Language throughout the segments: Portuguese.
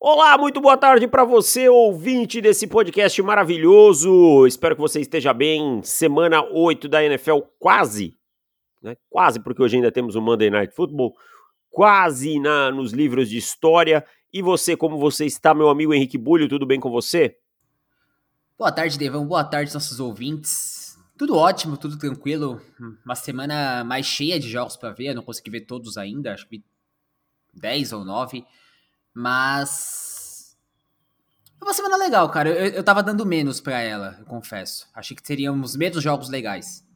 Olá, muito boa tarde para você, ouvinte desse podcast maravilhoso. Espero que você esteja bem. Semana 8 da NFL, quase, né? Quase, porque hoje ainda temos o Monday Night Football, quase na, nos livros de história. E você, como você está, meu amigo Henrique Bulho, tudo bem com você? Boa tarde, Devão. Boa tarde, nossos ouvintes. Tudo ótimo, tudo tranquilo. Uma semana mais cheia de jogos para ver. Eu não consegui ver todos ainda, acho que 10 ou 9. Mas. Foi uma semana legal, cara. Eu, eu tava dando menos para ela, eu confesso. Achei que teríamos menos jogos legais.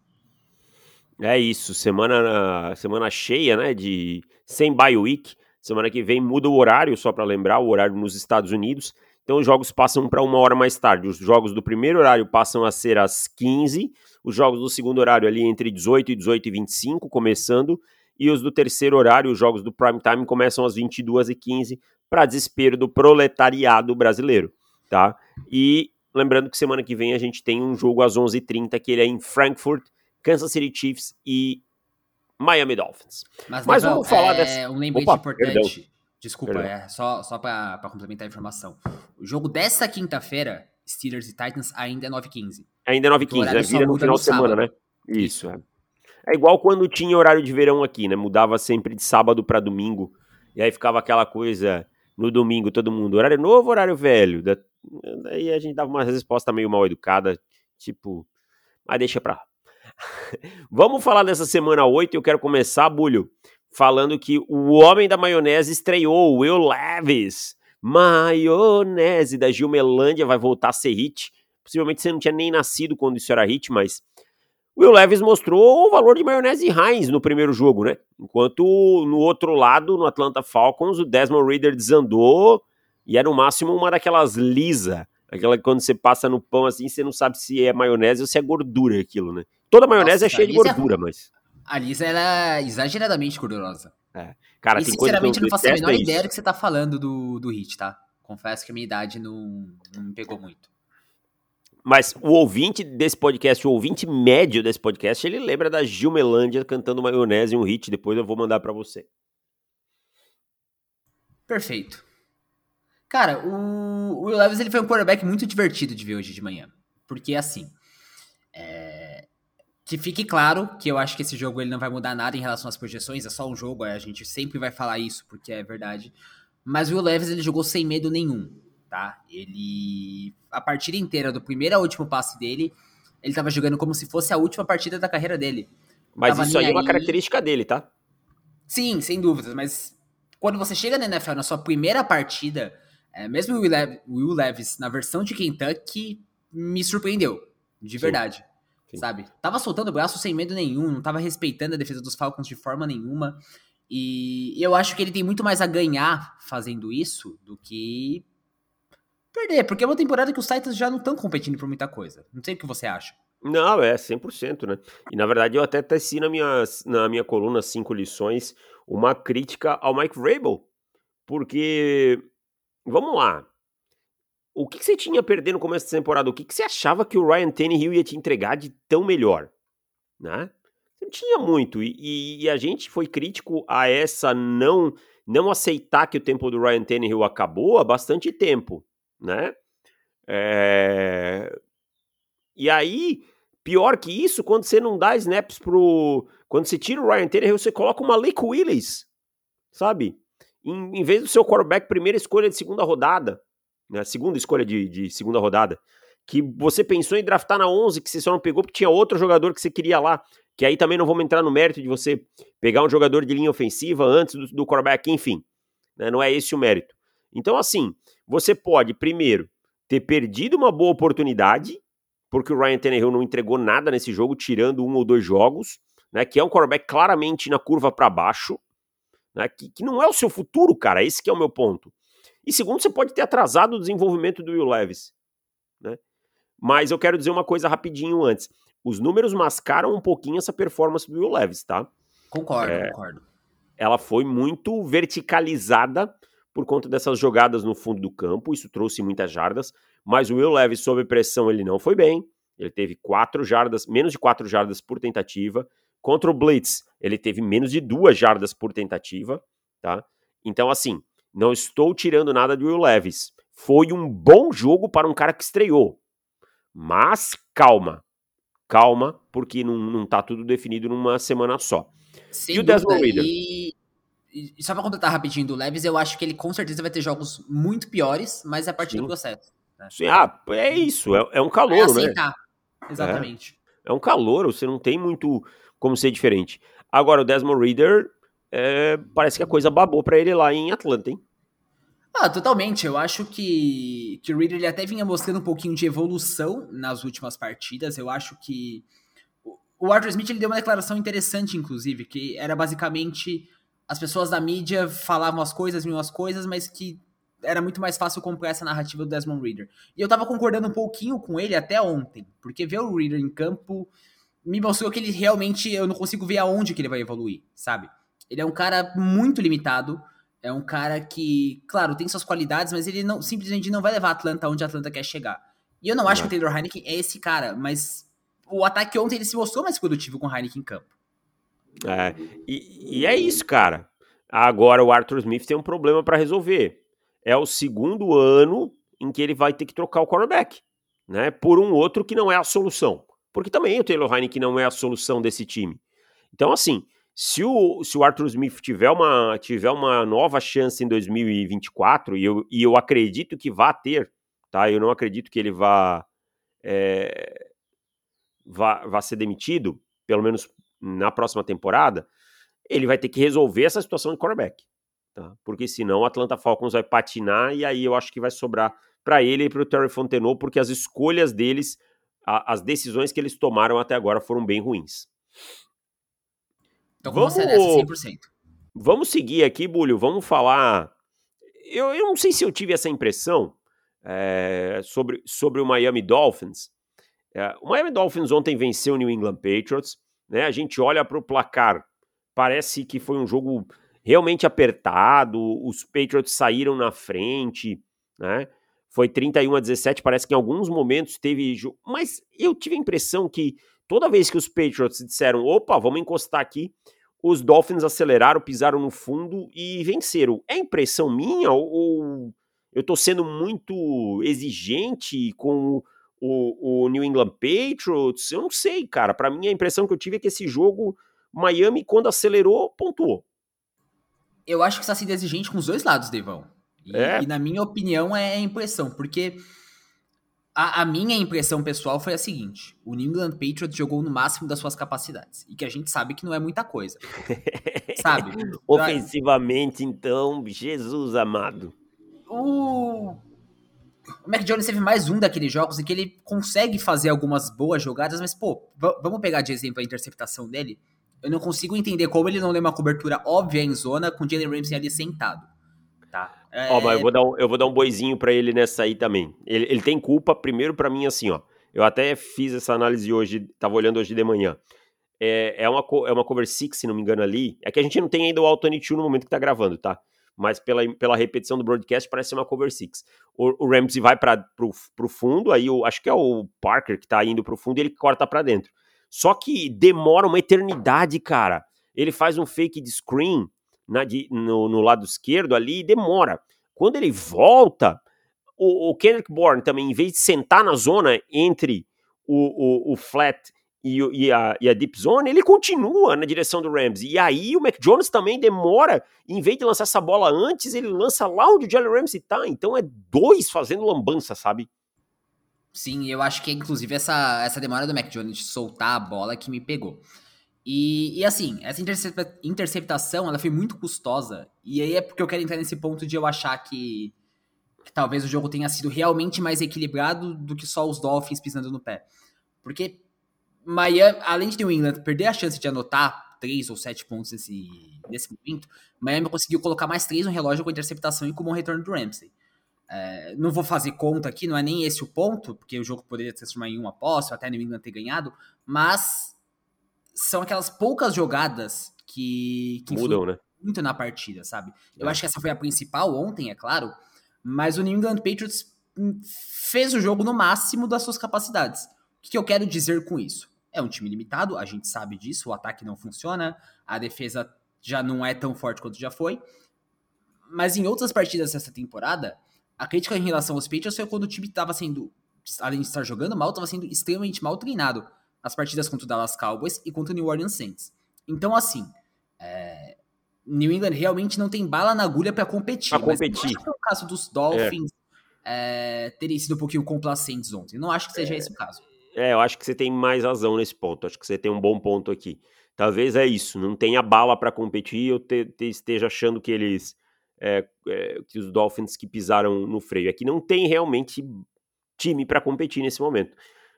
É isso, semana, semana cheia, né? De sem bye week. Semana que vem muda o horário, só para lembrar, o horário nos Estados Unidos. Então os jogos passam para uma hora mais tarde. Os jogos do primeiro horário passam a ser às 15, os jogos do segundo horário ali entre 18 e 18 e 25, começando, e os do terceiro horário, os jogos do prime time, começam às 22 e 15 para desespero do proletariado brasileiro, tá? E lembrando que semana que vem a gente tem um jogo às 11h30 que ele é em Frankfurt, Kansas City Chiefs e Miami Dolphins. Mas, Mas vamos falar é, dessa... Um lembrete Opa, importante. Perdão. Desculpa, perdão. é só, só para complementar a informação. O jogo dessa quinta-feira, Steelers e Titans, ainda é 9h15. Ainda é 9h15, né? Vira no final de semana, né? Isso, é. É igual quando tinha horário de verão aqui, né? Mudava sempre de sábado para domingo. E aí ficava aquela coisa no domingo, todo mundo, horário novo, horário velho. Daí a gente dava uma resposta meio mal educada, tipo, mas deixa pra lá. Vamos falar dessa semana 8 eu quero começar, Bulho, falando que o Homem da Maionese estreou, Will Levis. Maionese da Gilmelândia vai voltar a ser hit. Possivelmente você não tinha nem nascido quando isso era hit, mas Will Levis mostrou o valor de maionese Heinz no primeiro jogo, né? Enquanto no outro lado, no Atlanta Falcons, o Desmond Reader desandou e era no máximo uma daquelas lisa, aquela que quando você passa no pão assim, você não sabe se é maionese ou se é gordura aquilo, né? Toda maionese Nossa, é cheia de gordura, é... mas... A lisa era exageradamente gordurosa. É. Cara, e sinceramente eu não faço a menor ideia do que você tá falando do, do hit, tá? Confesso que a minha idade não, não me pegou muito. Mas o ouvinte desse podcast, o ouvinte médio desse podcast, ele lembra da Gilmelândia cantando maionese um hit, depois eu vou mandar para você. Perfeito. Cara, o Will Levis ele foi um quarterback muito divertido de ver hoje de manhã. Porque, assim, é... que fique claro que eu acho que esse jogo ele não vai mudar nada em relação às projeções, é só um jogo, a gente sempre vai falar isso porque é verdade. Mas o Will Levis ele jogou sem medo nenhum tá? Ele, a partida inteira, do primeiro ao último passe dele, ele tava jogando como se fosse a última partida da carreira dele. Mas tava isso aí é uma característica dele, tá? Sim, sem dúvidas, mas quando você chega na NFL na sua primeira partida, é, mesmo o Will, Lev Will Levis na versão de Kentucky, me surpreendeu, de Sim. verdade. Sim. Sabe? Tava soltando o braço sem medo nenhum, não tava respeitando a defesa dos Falcons de forma nenhuma. E eu acho que ele tem muito mais a ganhar fazendo isso do que perder, porque é uma temporada que os Titans já não estão competindo por muita coisa. Não sei o que você acha. Não, é 100%, né? E na verdade eu até teci na minha, na minha coluna Cinco Lições uma crítica ao Mike Vrabel, porque, vamos lá, o que, que você tinha a perder no começo da temporada? O que, que você achava que o Ryan Tannehill ia te entregar de tão melhor? Né? Não tinha muito, e, e, a gente foi crítico a essa não, não aceitar que o tempo do Ryan Tannehill acabou há bastante tempo né? É... E aí, pior que isso, quando você não dá snaps pro. Quando você tira o Ryan Tannehill, você coloca uma Lake Willis, sabe? Em, em, vez do seu quarterback, primeira escolha de segunda rodada, né? Segunda escolha de, de segunda rodada. Que você pensou em draftar na 11, que você só não pegou porque tinha outro jogador que você queria lá. Que aí também não vamos entrar no mérito de você pegar um jogador de linha ofensiva antes do, do quarterback, enfim. Né? Não é esse o mérito. Então, assim, você pode, primeiro, ter perdido uma boa oportunidade, porque o Ryan Tannehill não entregou nada nesse jogo, tirando um ou dois jogos, né? Que é um quarterback claramente na curva para baixo, né? Que, que não é o seu futuro, cara. Esse que é o meu ponto. E segundo, você pode ter atrasado o desenvolvimento do Will Levis, né? Mas eu quero dizer uma coisa rapidinho antes. Os números mascaram um pouquinho essa performance do Will Levis, tá? Concordo, é, concordo. Ela foi muito verticalizada por conta dessas jogadas no fundo do campo, isso trouxe muitas jardas, mas o Will Levis sob pressão ele não foi bem, ele teve quatro jardas, menos de quatro jardas por tentativa, contra o Blitz ele teve menos de duas jardas por tentativa, tá? Então assim, Não estou tirando nada do Will Levis. Foi um bom jogo para um cara que estreou. Mas calma. Calma, porque não, não tá tudo definido numa semana só. Sem e o Desmond Reader? E, só pra completar rapidinho do Levis, eu acho que ele com certeza vai ter jogos muito piores, mas é a partir Sim. do processo. Né? Sim, ah, é isso. É, é um calor, é né? Exatamente. É, é um calor, você não tem muito como ser diferente. Agora, o Desmond Reader, é, parece que a coisa babou para ele lá em Atlanta, hein? Ah, totalmente. Eu acho que, que o Reader ele até vinha mostrando um pouquinho de evolução nas últimas partidas. Eu acho que o Arthur Smith ele deu uma declaração interessante, inclusive, que era basicamente as pessoas da mídia falavam as coisas, viam as coisas, mas que era muito mais fácil comprar essa narrativa do Desmond Reader. E eu tava concordando um pouquinho com ele até ontem, porque ver o Reader em campo me mostrou que ele realmente eu não consigo ver aonde que ele vai evoluir, sabe? Ele é um cara muito limitado. É um cara que, claro, tem suas qualidades, mas ele não simplesmente não vai levar a Atlanta onde a Atlanta quer chegar. E eu não acho que o Taylor Heineken é esse cara, mas o ataque ontem ele se mostrou mais produtivo com o Heineken em campo. É, e, e é isso, cara. Agora o Arthur Smith tem um problema para resolver. É o segundo ano em que ele vai ter que trocar o quarterback, né? Por um outro que não é a solução. Porque também o Taylor Heineken não é a solução desse time. Então, assim, se o, se o Arthur Smith tiver uma, tiver uma nova chance em 2024, e eu, e eu acredito que vá ter, tá? Eu não acredito que ele vá, é, vá, vá ser demitido, pelo menos na próxima temporada, ele vai ter que resolver essa situação de quarterback. Tá? Porque senão o Atlanta Falcons vai patinar e aí eu acho que vai sobrar para ele e para o Terry Fontenot, porque as escolhas deles, a, as decisões que eles tomaram até agora foram bem ruins. Então, vamos, nessa 100%. Vamos seguir aqui, Bulho. Vamos falar. Eu, eu não sei se eu tive essa impressão é, sobre, sobre o Miami Dolphins. É, o Miami Dolphins ontem venceu o New England Patriots. Né? A gente olha para o placar, parece que foi um jogo realmente apertado. Os Patriots saíram na frente, né? Foi 31 a 17. Parece que em alguns momentos teve. Mas eu tive a impressão que Toda vez que os Patriots disseram, opa, vamos encostar aqui, os Dolphins aceleraram, pisaram no fundo e venceram. É impressão minha ou eu tô sendo muito exigente com o, o New England Patriots? Eu não sei, cara. Para mim, a impressão que eu tive é que esse jogo, Miami, quando acelerou, pontuou. Eu acho que está sendo exigente com os dois lados, Devão. E, é. e na minha opinião, é a impressão, porque a, a, minha impressão pessoal foi a seguinte: o New England Patriots jogou no máximo das suas capacidades. E que a gente sabe que não é muita coisa. sabe? Ofensivamente, então, Jesus amado. O. O Mac Jones teve mais um daqueles jogos em que ele consegue fazer algumas boas jogadas, mas, pô, vamos pegar de exemplo a interceptação dele. Eu não consigo entender como ele não lê uma cobertura óbvia em zona com o Jalen Ramsey ali sentado. Tá? É... Ó, mas eu vou dar um, eu vou dar um boizinho para ele nessa aí também. Ele, ele tem culpa, primeiro, para mim, assim, ó. Eu até fiz essa análise hoje, tava olhando hoje de manhã. É, é, uma, é uma cover six, se não me engano, ali. É que a gente não tem ainda o Alto 22 no momento que tá gravando, tá? Mas pela, pela repetição do broadcast parece ser uma cover six. O, o Ramsey vai para pro fundo, aí eu acho que é o Parker que tá indo pro fundo e ele corta para dentro. Só que demora uma eternidade, cara. Ele faz um fake de screen na, de, no, no, lado esquerdo ali e demora. Quando ele volta, o, o Kendrick Bourne também, em vez de sentar na zona entre o, o, o flat e, e, a, e a deep zone, ele continua na direção do Rams. E aí o Mac Jones também demora, em vez de lançar essa bola antes, ele lança lá onde o Jalen Ramsey tá. Então é dois fazendo lambança, sabe? Sim, eu acho que é inclusive essa, essa demora do Mac Jones de soltar a bola que me pegou. E, e assim, essa intercepta interceptação, ela foi muito custosa. E aí é porque eu quero entrar nesse ponto de eu achar que, que talvez o jogo tenha sido realmente mais equilibrado do que só os Dolphins pisando no pé. Porque Miami, além de New England perder a chance de anotar três ou sete pontos nesse, nesse momento, Miami conseguiu colocar mais três no relógio com a interceptação e com o retorno do Ramsey. É, não vou fazer conta aqui, não é nem esse o ponto, porque o jogo poderia se transformar em uma aposta, até New England ter ganhado, mas são aquelas poucas jogadas que, que mudam, né? Muito na partida, sabe? Eu é. acho que essa foi a principal ontem, é claro, mas o New England Patriots hum, fez o jogo no máximo das suas capacidades. O que eu quero dizer com isso? É um time limitado, a gente sabe disso, o ataque não funciona, a defesa já não é tão forte quanto já foi, mas em outras partidas dessa temporada, a crítica em relação aos Patriots foi quando o time estava sendo, além de estar jogando mal, estava sendo extremamente mal treinado nas partidas contra o Dallas Cowboys e contra o New Orleans Saints. Então, assim, é, New England realmente não tem bala na agulha para competir. Pra competir. Mas não acho que é o caso dos Dolphins é. É, terem sido um pouquinho complacentes ontem. Não acho que seja esse o caso. É, eu acho que você tem mais razão nesse ponto. Acho que você tem um bom ponto aqui. Talvez é isso, não tenha bala para competir, eu te, te, esteja achando que eles é, é, que os Dolphins que pisaram no freio. É não tem realmente time para competir nesse momento.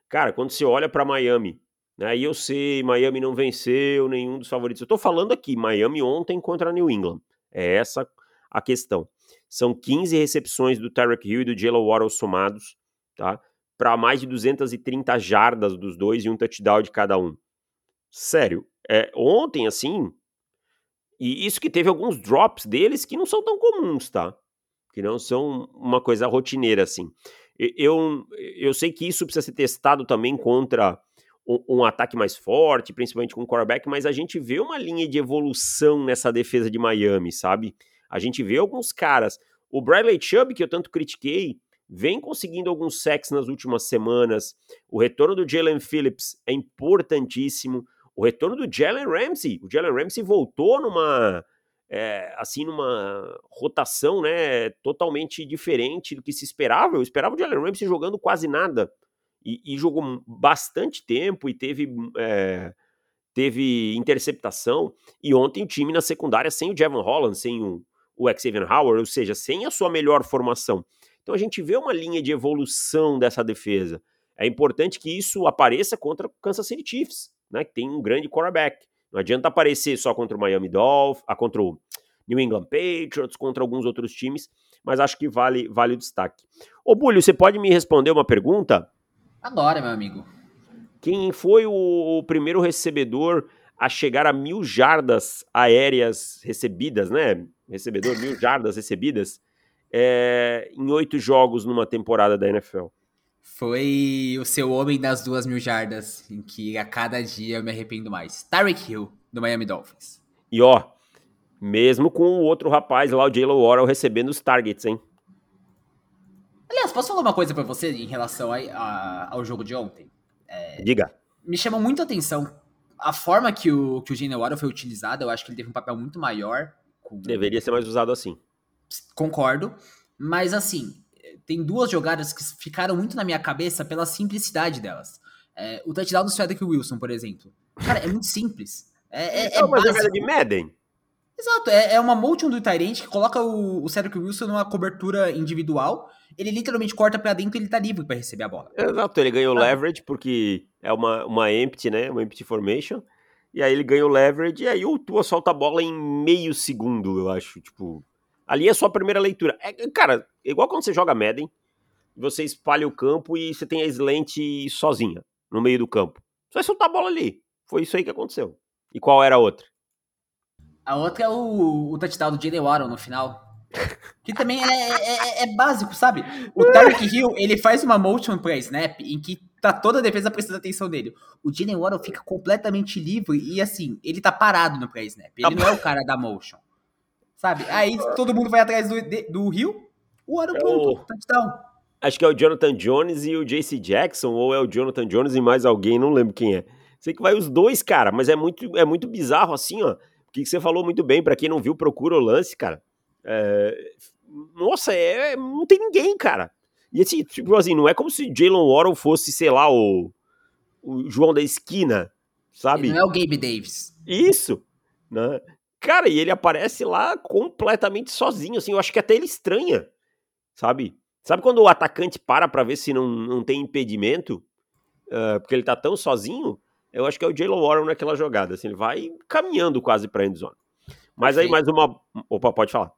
Cara, quando você olha para Miami, né, e eu sei, Miami não venceu nenhum dos favoritos. Eu tô falando aqui, Miami ontem contra New England. É essa a questão. São 15 recepções do Tyreek Hill e do Jalen Waddle somados, tá? Para mais de 230 jardas dos dois e um touchdown de cada um. Sério, é, ontem, assim, e isso que teve alguns drops deles que não são tão comuns, tá? Que não são uma coisa rotineira, assim. Eu, eu sei que isso precisa ser testado também contra um, um ataque mais forte, principalmente com o quarterback, mas a gente vê uma linha de evolução nessa defesa de Miami, sabe? A gente vê alguns caras. O Bradley Chubb, que eu tanto critiquei, vem conseguindo alguns sacks nas últimas semanas. O retorno do Jalen Phillips é importantíssimo o retorno do Jalen Ramsey. O Jalen Ramsey voltou numa é, assim numa rotação, né, totalmente diferente do que se esperava. Eu esperava o Jalen Ramsey jogando quase nada e, e jogou bastante tempo e teve é, teve interceptação. E ontem o time na secundária sem o Jevon Holland, sem o, o Xavier Howard, ou seja, sem a sua melhor formação. Então a gente vê uma linha de evolução dessa defesa. É importante que isso apareça contra o Kansas City Chiefs né, que tem um grande quarterback. Não adianta aparecer só contra o Miami Dolphins, ah, contra o New England Patriots, contra alguns outros times, mas acho que vale, vale o destaque. Ô, Bulho, você pode me responder uma pergunta? Adora, meu amigo. Quem foi o, o primeiro recebedor a chegar a mil jardas aéreas recebidas, né? Recebedor, mil jardas recebidas é, em oito jogos numa temporada da NFL? foi o seu homem das duas mil jardas, em que a cada dia eu me arrependo mais. Tyreek Hill, do Miami Dolphins. E ó, mesmo com o outro rapaz lá, o Jalen Warren, recebendo os targets, hein? Aliás, posso falar uma coisa para você em relação a, a, ao jogo de ontem? É, Diga. Me chamou muito a atenção a forma que o, que o Jalen Warren foi utilizado. Eu acho que ele teve um papel muito maior. Com... Deveria ser mais usado assim. Concordo. Mas assim, tem duas jogadas que ficaram muito na minha cabeça pela simplicidade delas. É, o touchdown do Cedric Wilson, por exemplo. Cara, é muito simples. É, é, é uma jogada de Madden. Exato, é, é uma motion do Tyrant que coloca o, o Cedric Wilson numa cobertura individual. Ele literalmente corta para dentro e ele tá livre para receber a bola. Exato, ele ganhou ah. leverage porque é uma, uma empty, né? Uma empty formation. E aí ele ganhou leverage e aí o Tua solta a bola em meio segundo, eu acho. Tipo, Ali é só a primeira leitura. É, cara, igual quando você joga Madden, você espalha o campo e você tem a slant sozinha, no meio do campo. Você vai soltar a bola ali. Foi isso aí que aconteceu. E qual era a outra? A outra é o, o touchdown do Jalen Waddle no final. Que também é, é, é, é básico, sabe? O Tarek Hill, ele faz uma motion pra snap em que tá toda a defesa prestando atenção nele. O Jalen Waddle fica completamente livre e assim, ele tá parado no pré-snap. Ele não é o cara da motion. Sabe? Aí todo mundo vai atrás do, do Rio, o ano é pronto, o... touchdown. Acho que é o Jonathan Jones e o JC Jackson, ou é o Jonathan Jones e mais alguém, não lembro quem é. Sei que vai os dois, cara, mas é muito, é muito bizarro assim, ó. O que você falou muito bem, para quem não viu, procura o lance, cara. É... Nossa, é... não tem ninguém, cara. E assim, tipo assim, não é como se Jalen Waddle fosse, sei lá, o, o João da esquina, sabe? Ele não é o Gabe Davis. Isso, né? Cara, e ele aparece lá completamente sozinho, assim, eu acho que até ele estranha, sabe? Sabe quando o atacante para pra ver se não, não tem impedimento, uh, porque ele tá tão sozinho? Eu acho que é o Jalen Warren naquela jogada, assim, ele vai caminhando quase pra endzone. Mas perfeito. aí mais uma... Opa, pode falar.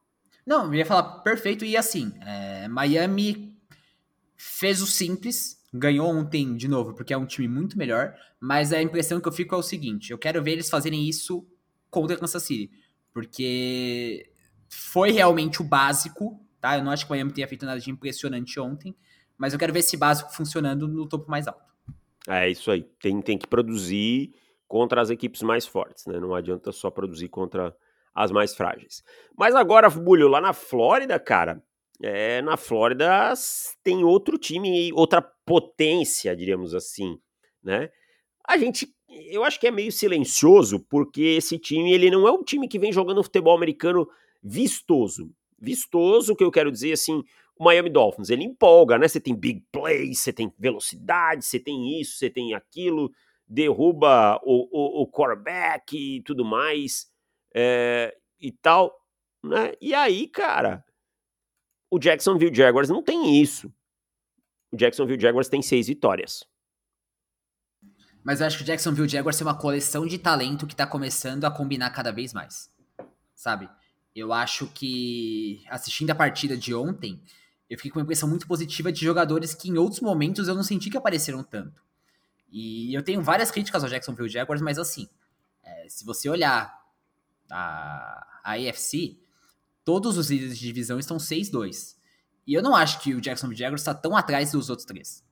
Não, eu ia falar perfeito, e assim, é, Miami fez o simples, ganhou ontem de novo, porque é um time muito melhor, mas a impressão que eu fico é o seguinte, eu quero ver eles fazerem isso contra Kansas City. Porque foi realmente o básico, tá? Eu não acho que o Miami tenha feito nada de impressionante ontem, mas eu quero ver esse básico funcionando no topo mais alto. É isso aí. Tem, tem que produzir contra as equipes mais fortes, né? Não adianta só produzir contra as mais frágeis. Mas agora, Bulho, lá na Flórida, cara, é, na Flórida tem outro time, outra potência, diríamos assim, né? A gente, eu acho que é meio silencioso, porque esse time, ele não é um time que vem jogando futebol americano vistoso. Vistoso, que eu quero dizer assim, o Miami Dolphins, ele empolga, né? Você tem big plays, você tem velocidade, você tem isso, você tem aquilo, derruba o, o, o quarterback e tudo mais, é, e tal, né? E aí, cara, o Jacksonville Jaguars não tem isso. O Jacksonville Jaguars tem seis vitórias. Mas eu acho que o Jacksonville Jaguars tem uma coleção de talento que tá começando a combinar cada vez mais. Sabe? Eu acho que assistindo a partida de ontem, eu fiquei com uma impressão muito positiva de jogadores que em outros momentos eu não senti que apareceram tanto. E eu tenho várias críticas ao Jacksonville Jaguars, mas assim, é, se você olhar a, a AFC, todos os líderes de divisão estão 6-2. E eu não acho que o Jacksonville Jaguars está tão atrás dos outros três.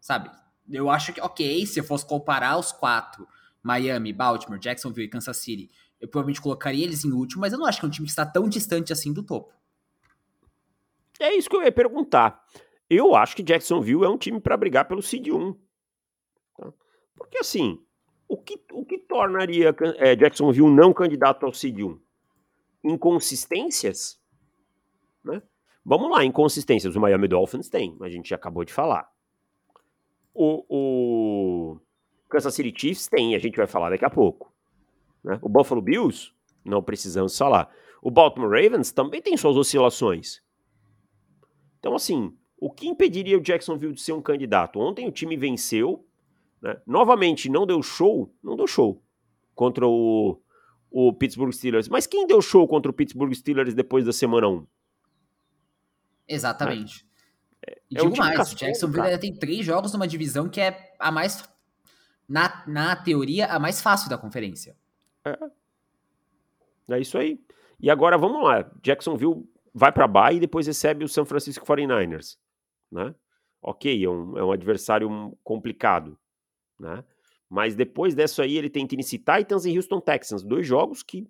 Sabe? Eu acho que, ok, se eu fosse comparar os quatro, Miami, Baltimore, Jacksonville e Kansas City, eu provavelmente colocaria eles em último, mas eu não acho que é um time que está tão distante assim do topo. É isso que eu ia perguntar. Eu acho que Jacksonville é um time para brigar pelo Seed 1. Tá? Porque assim, o que, o que tornaria é, Jacksonville não candidato ao Seed 1? Inconsistências? Né? Vamos lá, inconsistências. O Miami Dolphins tem, a gente já acabou de falar. O, o Kansas City Chiefs tem, a gente vai falar daqui a pouco. Né? O Buffalo Bills, não precisamos falar. O Baltimore Ravens também tem suas oscilações. Então, assim, o que impediria o Jacksonville de ser um candidato? Ontem o time venceu, né? novamente não deu show, não deu show contra o, o Pittsburgh Steelers. Mas quem deu show contra o Pittsburgh Steelers depois da semana 1? Exatamente. É, e é digo um mais, o Jacksonville ainda tem três jogos numa divisão que é a mais, na, na teoria, a mais fácil da conferência. É. É isso aí. E agora vamos lá. Jacksonville vai para Bay e depois recebe o San Francisco 49ers, né? Ok, é um, é um adversário complicado, né? Mas depois dessa aí ele tem Tennessee Titans e Houston Texans, dois jogos que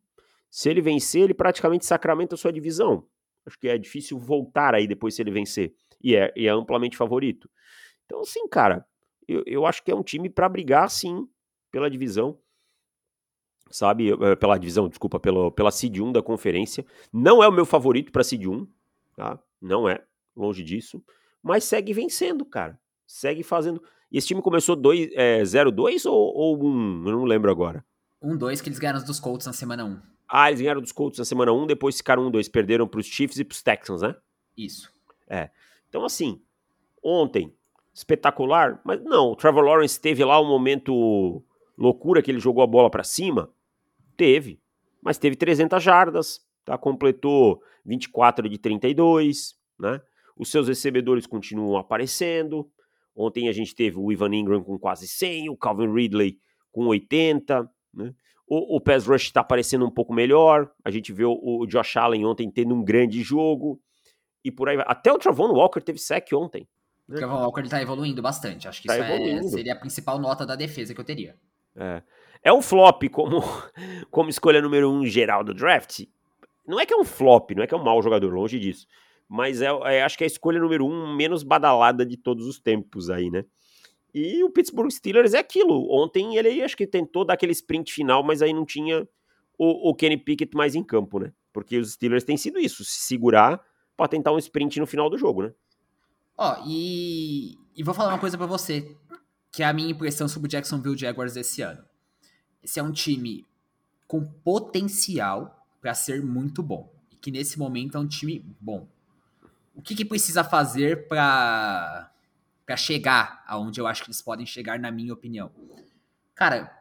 se ele vencer, ele praticamente sacramenta a sua divisão. Acho que é difícil voltar aí depois se ele vencer. E é, e é amplamente favorito. Então, sim, cara, eu, eu acho que é um time para brigar, sim, pela divisão sabe? Eh, pela divisão, desculpa, pela, pela Seed 1 da conferência. Não é o meu favorito para Seed 1, tá? Não é, longe disso. Mas segue vencendo, cara. Segue fazendo. E esse time começou 0-2 é, ou, ou 1? Eu não lembro agora. 1-2 que eles ganharam dos Colts na semana 1. Ah, eles ganharam dos Colts na semana 1, depois ficaram 1-2. Perderam para os Chiefs e para os Texans, né? Isso. É. Então, assim, ontem, espetacular, mas não, o Trevor Lawrence teve lá um momento loucura que ele jogou a bola para cima, Teve, mas teve 300 jardas, tá? completou 24 de 32, né? Os seus recebedores continuam aparecendo. Ontem a gente teve o Ivan Ingram com quase 100, o Calvin Ridley com 80, né? O, o pass rush está aparecendo um pouco melhor. A gente viu o, o Josh Allen ontem tendo um grande jogo. E por aí vai. Até o Travon Walker teve sec ontem. O Travon Walker está evoluindo bastante. Acho que tá isso é, seria a principal nota da defesa que eu teria. É. É um flop como, como escolha número um geral do draft. Não é que é um flop, não é que é um mau jogador, longe disso. Mas é, é, acho que é a escolha número um menos badalada de todos os tempos aí, né? E o Pittsburgh Steelers é aquilo. Ontem ele acho que tentou dar aquele sprint final, mas aí não tinha o, o Kenny Pickett mais em campo, né? Porque os Steelers têm sido isso, se segurar para tentar um sprint no final do jogo, né? Ó, oh, e, e vou falar uma coisa para você, que é a minha impressão sobre o Jacksonville Jaguars esse ano. Esse é um time com potencial para ser muito bom. E que nesse momento é um time bom. O que, que precisa fazer para para chegar aonde eu acho que eles podem chegar, na minha opinião? Cara,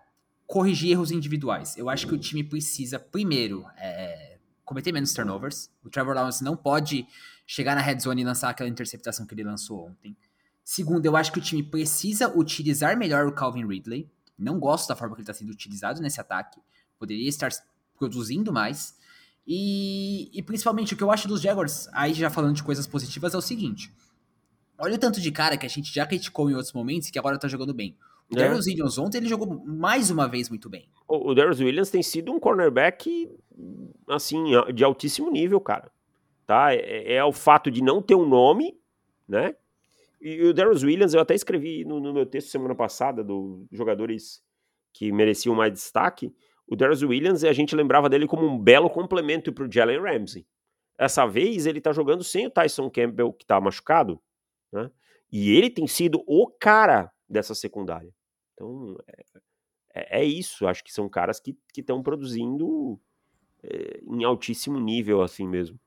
corrigir erros individuais. Eu acho que o time precisa, primeiro, é, cometer menos turnovers. O Trevor Lawrence não pode chegar na red zone e lançar aquela interceptação que ele lançou ontem. Segundo, eu acho que o time precisa utilizar melhor o Calvin Ridley. Não gosto da forma que ele está sendo utilizado nesse ataque. Poderia estar produzindo mais. E, e, principalmente o que eu acho dos Jaguars, aí já falando de coisas positivas, é o seguinte. Olha o tanto de cara que a gente já criticou em outros momentos e que agora tá jogando bem. O é. Darius Williams ontem ele jogou mais uma vez muito bem. O, o Darius Williams tem sido um cornerback assim de altíssimo nível, cara. Tá? É, é o fato de não ter um nome, né? E o Darius Williams, eu até escrevi no, no meu texto semana passada dos jogadores que mereciam mais destaque. O Darius Williams, a gente lembrava dele como um belo complemento para o Jalen Ramsey. Essa vez ele tá jogando sem o Tyson Campbell, que tá machucado, né? E ele tem sido o cara dessa secundária. Então, é, é, é isso. Acho que são caras que estão produzindo é, em altíssimo nível, assim mesmo.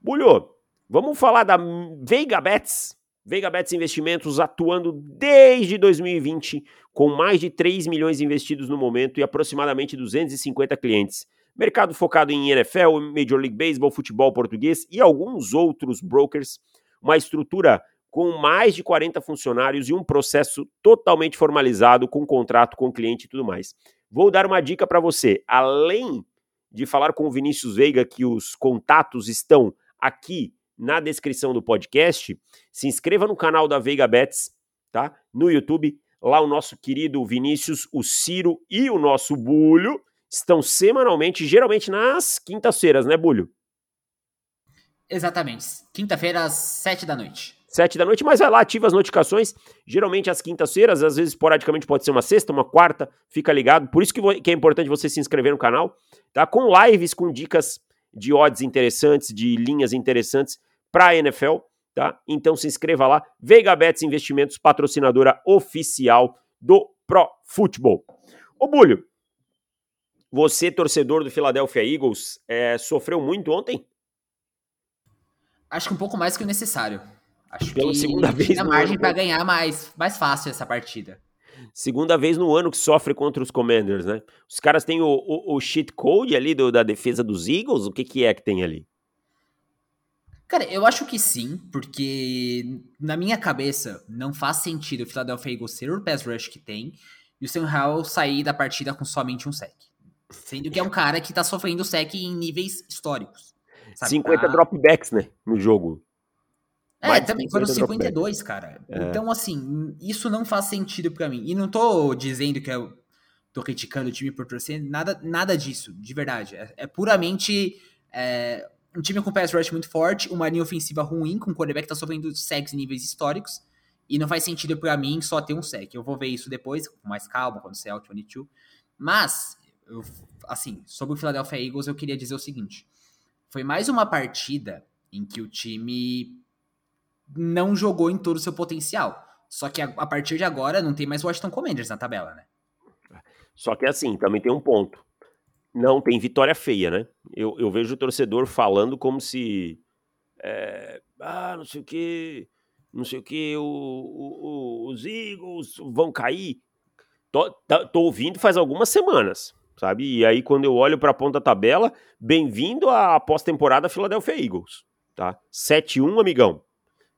Bulho, vamos falar da Veiga Bets. Veiga Bets Investimentos atuando desde 2020, com mais de 3 milhões investidos no momento e aproximadamente 250 clientes. Mercado focado em NFL, Major League Baseball, futebol português e alguns outros brokers. Uma estrutura com mais de 40 funcionários e um processo totalmente formalizado com contrato com o cliente e tudo mais. Vou dar uma dica para você. Além de falar com o Vinícius Veiga que os contatos estão aqui na descrição do podcast, se inscreva no canal da Veiga Bets, tá? No YouTube, lá o nosso querido Vinícius, o Ciro e o nosso Bulho estão semanalmente, geralmente nas quintas-feiras, né, Bulho? Exatamente. Quinta-feira às sete da noite sete da noite, mas vai lá, ativa as notificações, geralmente às quintas-feiras, às vezes esporadicamente pode ser uma sexta, uma quarta, fica ligado, por isso que, que é importante você se inscrever no canal, tá? Com lives, com dicas de odds interessantes, de linhas interessantes para a NFL, tá? Então se inscreva lá, Veiga Bets Investimentos, patrocinadora oficial do Pro Futebol. Ô Bulho, você, torcedor do Philadelphia Eagles, é, sofreu muito ontem? Acho que um pouco mais que o necessário. Acho Pela que segunda vez tinha margem para ganhar mais, mais fácil essa partida. Segunda vez no ano que sofre contra os Commanders, né? Os caras têm o, o, o cheat code ali do, da defesa dos Eagles? O que, que é que tem ali? Cara, eu acho que sim, porque na minha cabeça não faz sentido o Philadelphia Eagles ser o pass rush que tem e o Sam Howell sair da partida com somente um sec. Sendo que é um cara que tá sofrendo sec em níveis históricos. Sabe? 50 tá... dropbacks, né, no jogo. É, também foram 52, cara. É. Então, assim, isso não faz sentido para mim. E não tô dizendo que eu tô criticando o time por torcer, nada, nada disso, de verdade. É, é puramente é, um time com pass rush muito forte, uma linha ofensiva ruim, com o quarterback que tá sofrendo sacks em níveis históricos. E não faz sentido para mim só ter um sec. Eu vou ver isso depois, com mais calma, quando sair o 22. Mas, eu, assim, sobre o Philadelphia Eagles, eu queria dizer o seguinte. Foi mais uma partida em que o time não jogou em todo o seu potencial. Só que a, a partir de agora não tem mais Washington Commanders na tabela, né? Só que assim, também tem um ponto. Não tem vitória feia, né? Eu, eu vejo o torcedor falando como se. É, ah, não sei o que. Não sei o que. O, o, os Eagles vão cair. Tô, tá, tô, ouvindo faz algumas semanas, sabe? E aí, quando eu olho para a ponta tabela, bem-vindo à pós-temporada Philadelphia Eagles, tá? 7-1, amigão.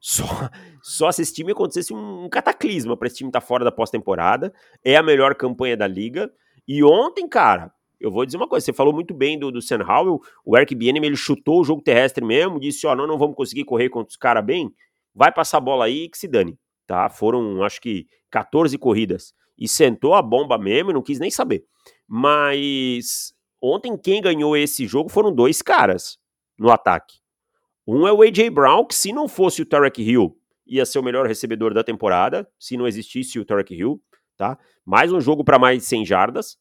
Só, só se esse time acontecesse um, cataclisma para esse time estar tá fora da pós-temporada. É a melhor campanha da liga. E ontem, cara, eu vou dizer uma coisa: você falou muito bem do, do Sam Howell. O Eric Bienem ele chutou o jogo terrestre mesmo, disse: Ó, oh, não, não vamos conseguir correr contra os caras bem. Vai passar a bola aí que se dane. Tá? Foram, acho que, 14 corridas. E sentou a bomba mesmo, não quis nem saber. Mas ontem quem ganhou esse jogo foram dois caras no ataque. Um é o A.J. Brown, que se não fosse o Tarek Hill, ia ser o melhor recebedor da temporada, se não existisse o Tarek Hill, tá? Mais um jogo para mais de 100 jardas.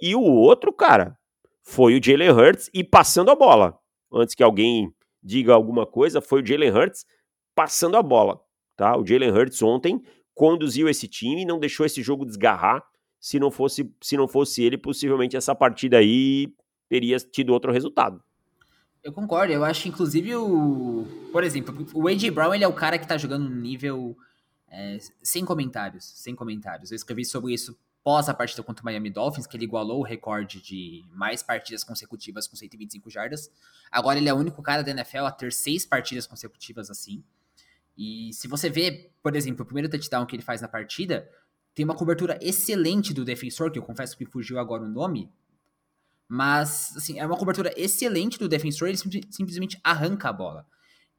E o outro, cara, foi o Jalen Hurts e passando a bola. Antes que alguém diga alguma coisa, foi o Jalen Hurts passando a bola, tá? O Jalen Hurts ontem conduziu esse time não deixou esse jogo desgarrar. Se não fosse, se não fosse ele, possivelmente essa partida aí teria tido outro resultado. Eu concordo, eu acho inclusive o. Por exemplo, o A.J. Brown ele é o cara que tá jogando no nível é, sem comentários. Sem comentários. Eu escrevi sobre isso pós a partida contra o Miami Dolphins, que ele igualou o recorde de mais partidas consecutivas com 125 jardas. Agora ele é o único cara da NFL a ter seis partidas consecutivas assim. E se você vê, por exemplo, o primeiro touchdown que ele faz na partida, tem uma cobertura excelente do defensor, que eu confesso que fugiu agora o nome, mas, assim, é uma cobertura excelente do defensor, ele sim, simplesmente arranca a bola.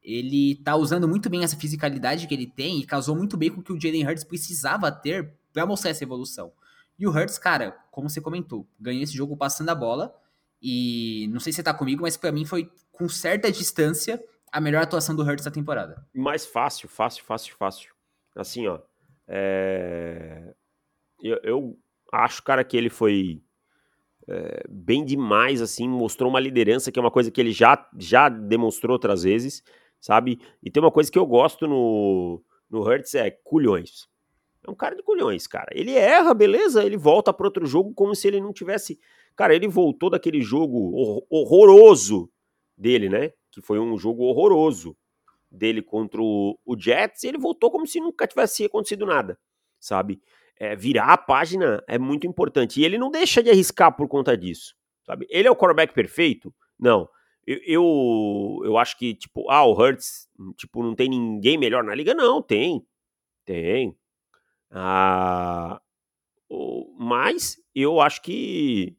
Ele tá usando muito bem essa fisicalidade que ele tem e casou muito bem com o que o Jalen Hurts precisava ter para mostrar essa evolução. E o Hurts, cara, como você comentou, ganhou esse jogo passando a bola. E não sei se você tá comigo, mas para mim foi com certa distância a melhor atuação do Hurts da temporada. Mais fácil, fácil, fácil, fácil. Assim, ó. É... Eu, eu, acho, cara, que ele foi é, bem demais, assim, mostrou uma liderança, que é uma coisa que ele já, já demonstrou outras vezes, sabe? E tem uma coisa que eu gosto no, no Hurts, é culhões. É um cara de culhões, cara. Ele erra, beleza, ele volta para outro jogo como se ele não tivesse... Cara, ele voltou daquele jogo horroroso dele, né? Que foi um jogo horroroso dele contra o, o Jets, e ele voltou como se nunca tivesse acontecido nada, sabe? É, virar a página é muito importante. E ele não deixa de arriscar por conta disso, sabe? Ele é o quarterback perfeito? Não. Eu, eu, eu acho que, tipo, ah, o Hurts, tipo, não tem ninguém melhor na liga? Não, tem. Tem. Ah, mas eu acho que,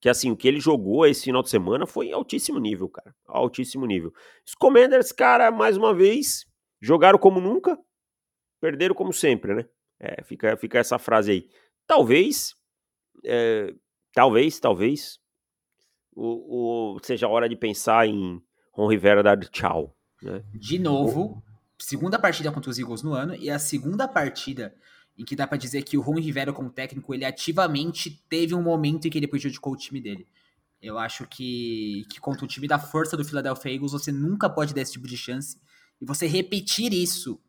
que, assim, o que ele jogou esse final de semana foi altíssimo nível, cara. Altíssimo nível. Os Commanders, cara, mais uma vez, jogaram como nunca, perderam como sempre, né? É, fica, fica essa frase aí. Talvez, é, talvez, talvez, o, o, seja a hora de pensar em Ron Rivera dar tchau. Né? De novo, segunda partida contra os Eagles no ano e a segunda partida em que dá para dizer que o Ron Rivera como técnico, ele ativamente teve um momento em que ele prejudicou o time dele. Eu acho que, que contra o time da força do Philadelphia Eagles, você nunca pode dar esse tipo de chance. E você repetir isso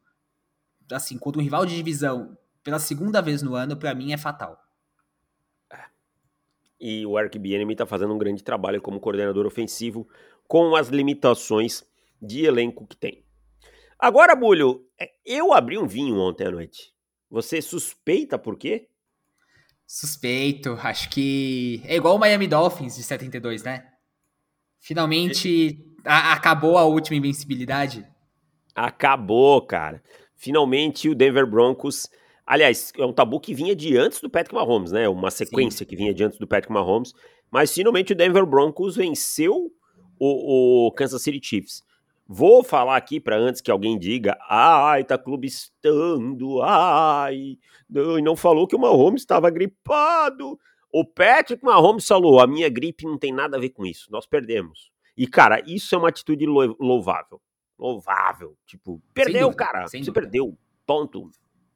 assim, contra um rival de divisão pela segunda vez no ano, para mim é fatal. E o Eric Bieniemy tá fazendo um grande trabalho como coordenador ofensivo com as limitações de elenco que tem. Agora, Bulho, é, eu abri um vinho ontem à noite. Você suspeita por quê? Suspeito, acho que é igual o Miami Dolphins de 72, né? Finalmente a, acabou a última invencibilidade. Acabou, cara. Finalmente o Denver Broncos. Aliás, é um tabu que vinha de antes do Patrick Mahomes, né? Uma sequência Sim. que vinha de antes do Patrick Mahomes. Mas finalmente o Denver Broncos venceu o, o Kansas City Chiefs. Vou falar aqui para antes que alguém diga, ai, tá clubistando, ai, não, não falou que o Mahomes estava gripado. O Patrick Mahomes falou, a minha gripe não tem nada a ver com isso, nós perdemos. E, cara, isso é uma atitude louvável louvável. Tipo, perdeu, dúvida, cara. Você dúvida. perdeu. Ponto.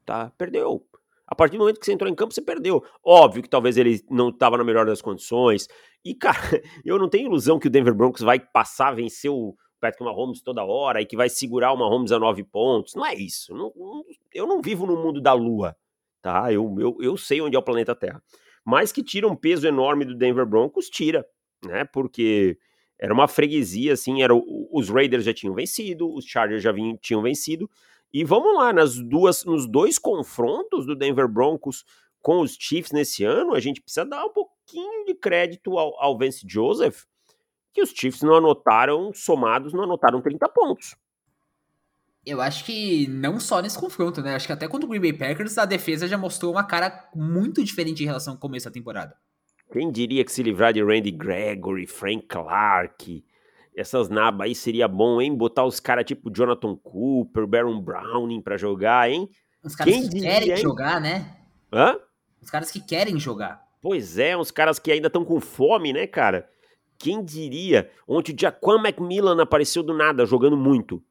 Tá? Perdeu. A partir do momento que você entrou em campo, você perdeu. Óbvio que talvez ele não estava na melhor das condições. E, cara, eu não tenho ilusão que o Denver Broncos vai passar a vencer o Patrick Mahomes toda hora e que vai segurar o Mahomes a nove pontos. Não é isso. Não, não, eu não vivo no mundo da lua, tá? Eu, eu, eu sei onde é o planeta Terra. Mas que tira um peso enorme do Denver Broncos, tira, né? Porque era uma freguesia, assim, era, os Raiders já tinham vencido, os Chargers já vinham, tinham vencido, e vamos lá, nas duas, nos dois confrontos do Denver Broncos com os Chiefs nesse ano, a gente precisa dar um pouquinho de crédito ao, ao Vance Joseph, que os Chiefs não anotaram, somados, não anotaram 30 pontos. Eu acho que não só nesse confronto, né? Acho que até contra o Green Bay Packers a defesa já mostrou uma cara muito diferente em relação ao começo da temporada. Quem diria que se livrar de Randy Gregory, Frank Clark, essas nabas aí seria bom, hein? Botar os caras tipo Jonathan Cooper, Baron Browning pra jogar, hein? Os caras Quem que diria, querem hein? jogar, né? Hã? Os caras que querem jogar. Pois é, uns caras que ainda estão com fome, né, cara? Quem diria? Ontem o Jaquan Macmillan apareceu do nada, jogando muito,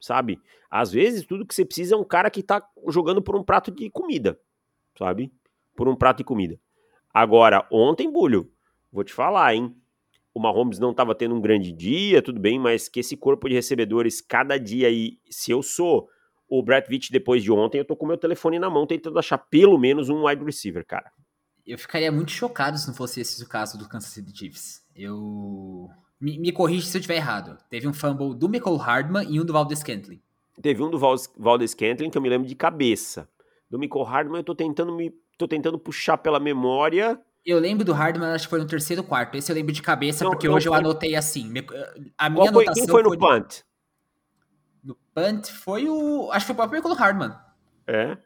sabe? Às vezes, tudo que você precisa é um cara que tá jogando por um prato de comida, sabe? Por um prato de comida. Agora, ontem, Bulho, vou te falar, hein? O Mahomes não estava tendo um grande dia, tudo bem, mas que esse corpo de recebedores, cada dia aí, se eu sou o Brett Witt depois de ontem, eu tô com meu telefone na mão tentando achar pelo menos um wide receiver, cara. Eu ficaria muito chocado se não fosse esse o caso do Kansas City Chiefs. Eu. Me, me corrige se eu estiver errado. Teve um fumble do Michael Hardman e um do Valdez Scantling. Teve um do Valdez Scantling que eu me lembro de cabeça. Do Michael Hardman eu tô tentando me tô tentando puxar pela memória. Eu lembro do Hardman, acho que foi no terceiro quarto. Esse eu lembro de cabeça, não, porque não hoje foi... eu anotei assim. A minha Qual foi, anotação. Quem foi no foi punt? No punt foi o. Acho que foi o próprio Michael Hardman. É.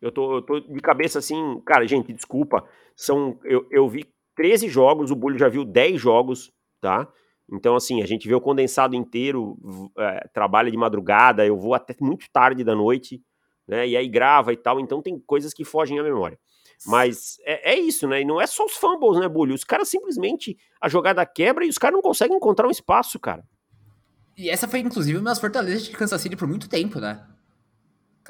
Eu tô, eu tô de cabeça assim. Cara, gente, desculpa. São, eu, eu vi 13 jogos, o Bulho já viu 10 jogos, tá? Então, assim, a gente vê o condensado inteiro, é, trabalha de madrugada, eu vou até muito tarde da noite né? E aí grava e tal, então tem coisas que fogem à memória. Mas é, é, isso, né? E não é só os fumbles, né, Bully? Os caras simplesmente a jogada quebra e os caras não conseguem encontrar um espaço, cara. E essa foi, inclusive, uma das fortalezas de Kansas City por muito tempo, né?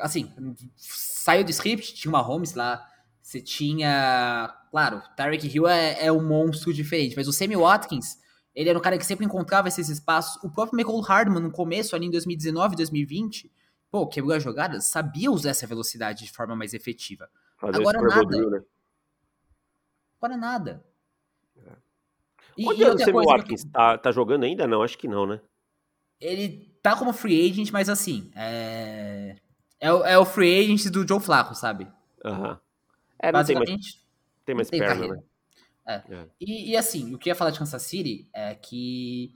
Assim, saiu do script, tinha uma Holmes lá, você tinha. Claro, Tyreek Hill é, é um monstro diferente, mas o Sammy Watkins, ele era um cara que sempre encontrava esses espaços. O próprio Michael Hardman, no começo, ali em 2019, 2020, pô, quebrou a jogada, sabia usar essa velocidade de forma mais efetiva. Fazer Agora nada. né? Agora nada. É. E, Onde e o Sammy Watkins? Que... Tá, tá jogando ainda? Não, acho que não, né? Ele tá como free agent, mas assim, é... É, o, é o free agent do Joe Flacco, sabe? Aham. Uhum. É, não tem mais, tem mais perna, né? É. É. E, e, assim, o que eu ia falar de Kansas City é que.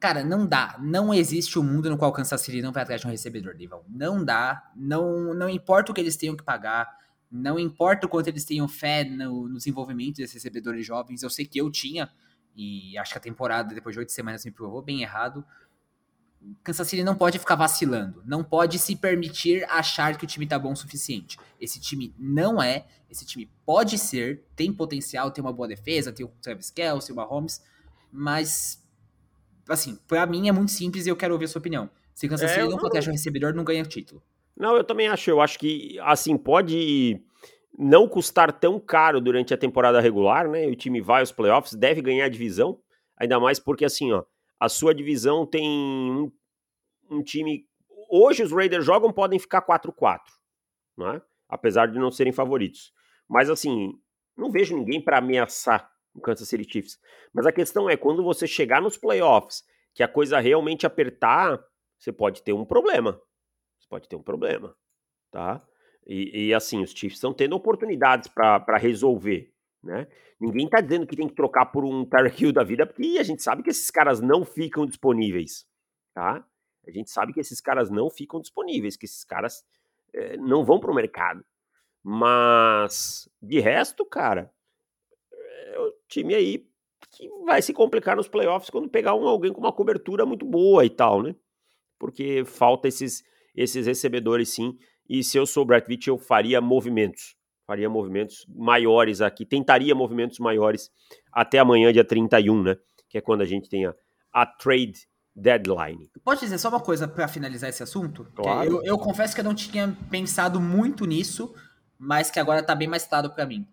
Cara, não dá. Não existe um mundo no qual Kansas City não vai atrás de um recebedor, Livão. Não dá. Não, não importa o que eles tenham que pagar. Não importa o quanto eles tenham fé no, no desenvolvimento desses recebedores jovens. Eu sei que eu tinha. E acho que a temporada, depois de oito semanas, me provou bem errado. Kansas City não pode ficar vacilando, não pode se permitir achar que o time tá bom o suficiente. Esse time não é, esse time pode ser, tem potencial, tem uma boa defesa, tem o Travis Kelce, o Mahomes, mas, assim, pra mim é muito simples e eu quero ouvir a sua opinião. Se Kansas é, City não, não protege o recebedor, não ganha o título. Não, eu também acho, eu acho que, assim, pode não custar tão caro durante a temporada regular, né, o time vai aos playoffs, deve ganhar a divisão, ainda mais porque, assim, ó, a sua divisão tem um, um time. Hoje os Raiders jogam, podem ficar 4-4, né? apesar de não serem favoritos. Mas assim, não vejo ninguém para ameaçar o Kansas City Chiefs. Mas a questão é, quando você chegar nos playoffs, que a coisa realmente apertar, você pode ter um problema. Você pode ter um problema, tá? E, e assim, os Chiefs estão tendo oportunidades para resolver. Né? Ninguém está dizendo que tem que trocar por um Tyreek Hill da vida, porque a gente sabe que esses caras não ficam disponíveis, tá? A gente sabe que esses caras não ficam disponíveis, que esses caras é, não vão para o mercado. Mas, de resto, cara, o time aí que vai se complicar nos playoffs quando pegar um, alguém com uma cobertura muito boa e tal, né? Porque falta esses, esses recebedores sim. E se eu sou o Brett eu faria movimentos faria movimentos maiores aqui, tentaria movimentos maiores até amanhã, dia 31, né? Que é quando a gente tem a, a trade deadline. Pode dizer só uma coisa para finalizar esse assunto? Claro. Eu, eu, confesso que eu não tinha pensado muito nisso, mas que agora tá bem mais claro para mim.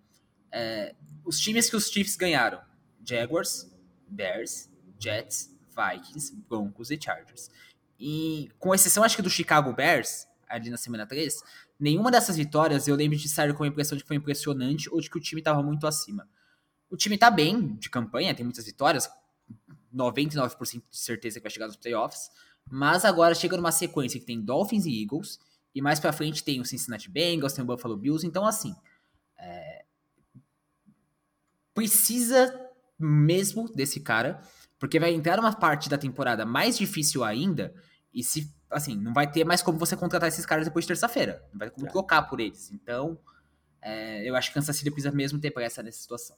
É, os times que os Chiefs ganharam: Jaguars, Bears, Jets, Vikings, Broncos e Chargers. E com exceção, acho que do Chicago Bears, ali na semana 3, Nenhuma dessas vitórias eu lembro de sair com a impressão de que foi impressionante ou de que o time estava muito acima. O time está bem de campanha, tem muitas vitórias, 99% de certeza que vai chegar nos playoffs, mas agora chega numa sequência que tem Dolphins e Eagles, e mais pra frente tem o Cincinnati Bengals, tem o Buffalo Bills, então assim, é... precisa mesmo desse cara, porque vai entrar uma parte da temporada mais difícil ainda, e se assim, não vai ter mais como você contratar esses caras depois de terça-feira. Não vai ter como é. trocar por eles. Então, é, eu acho que Kansas City precisa mesmo ter pressa nessa situação.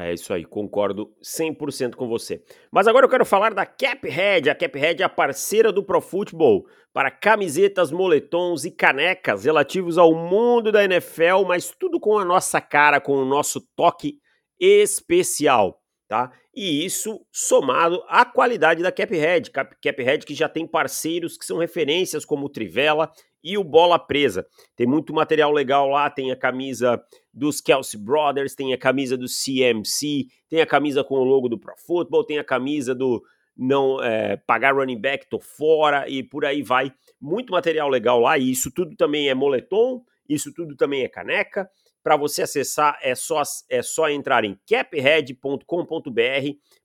É isso aí, concordo 100% com você. Mas agora eu quero falar da Caphead. A Caphead é a parceira do Pro Football para camisetas, moletons e canecas relativos ao mundo da NFL, mas tudo com a nossa cara, com o nosso toque especial tá? E isso somado à qualidade da Caphead, Caphead que já tem parceiros que são referências como o Trivela e o Bola Presa. Tem muito material legal lá, tem a camisa dos Kelsey Brothers, tem a camisa do CMC, tem a camisa com o logo do Pro Football, tem a camisa do não é, pagar running back, tô fora e por aí vai. Muito material legal lá e isso tudo também é moletom, isso tudo também é caneca, para você acessar é só, é só entrar em caphead.com.br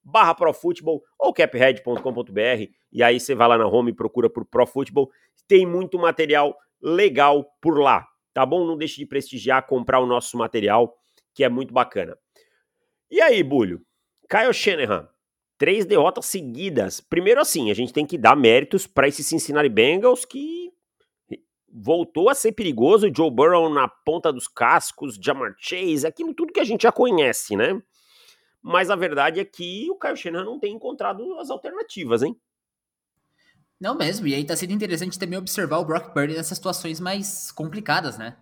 barra profutebol ou caphead.com.br e aí você vai lá na home e procura por profutebol. Tem muito material legal por lá, tá bom? Não deixe de prestigiar, comprar o nosso material, que é muito bacana. E aí, Bulho? Kyle Shanahan, três derrotas seguidas. Primeiro assim, a gente tem que dar méritos para esse Cincinnati Bengals que voltou a ser perigoso, Joe Burrow na ponta dos cascos, Jamar Chase, aquilo tudo que a gente já conhece, né? Mas a verdade é que o Kyle Shanahan não tem encontrado as alternativas, hein? Não mesmo, e aí tá sendo interessante também observar o Brock Purdy nessas situações mais complicadas, né?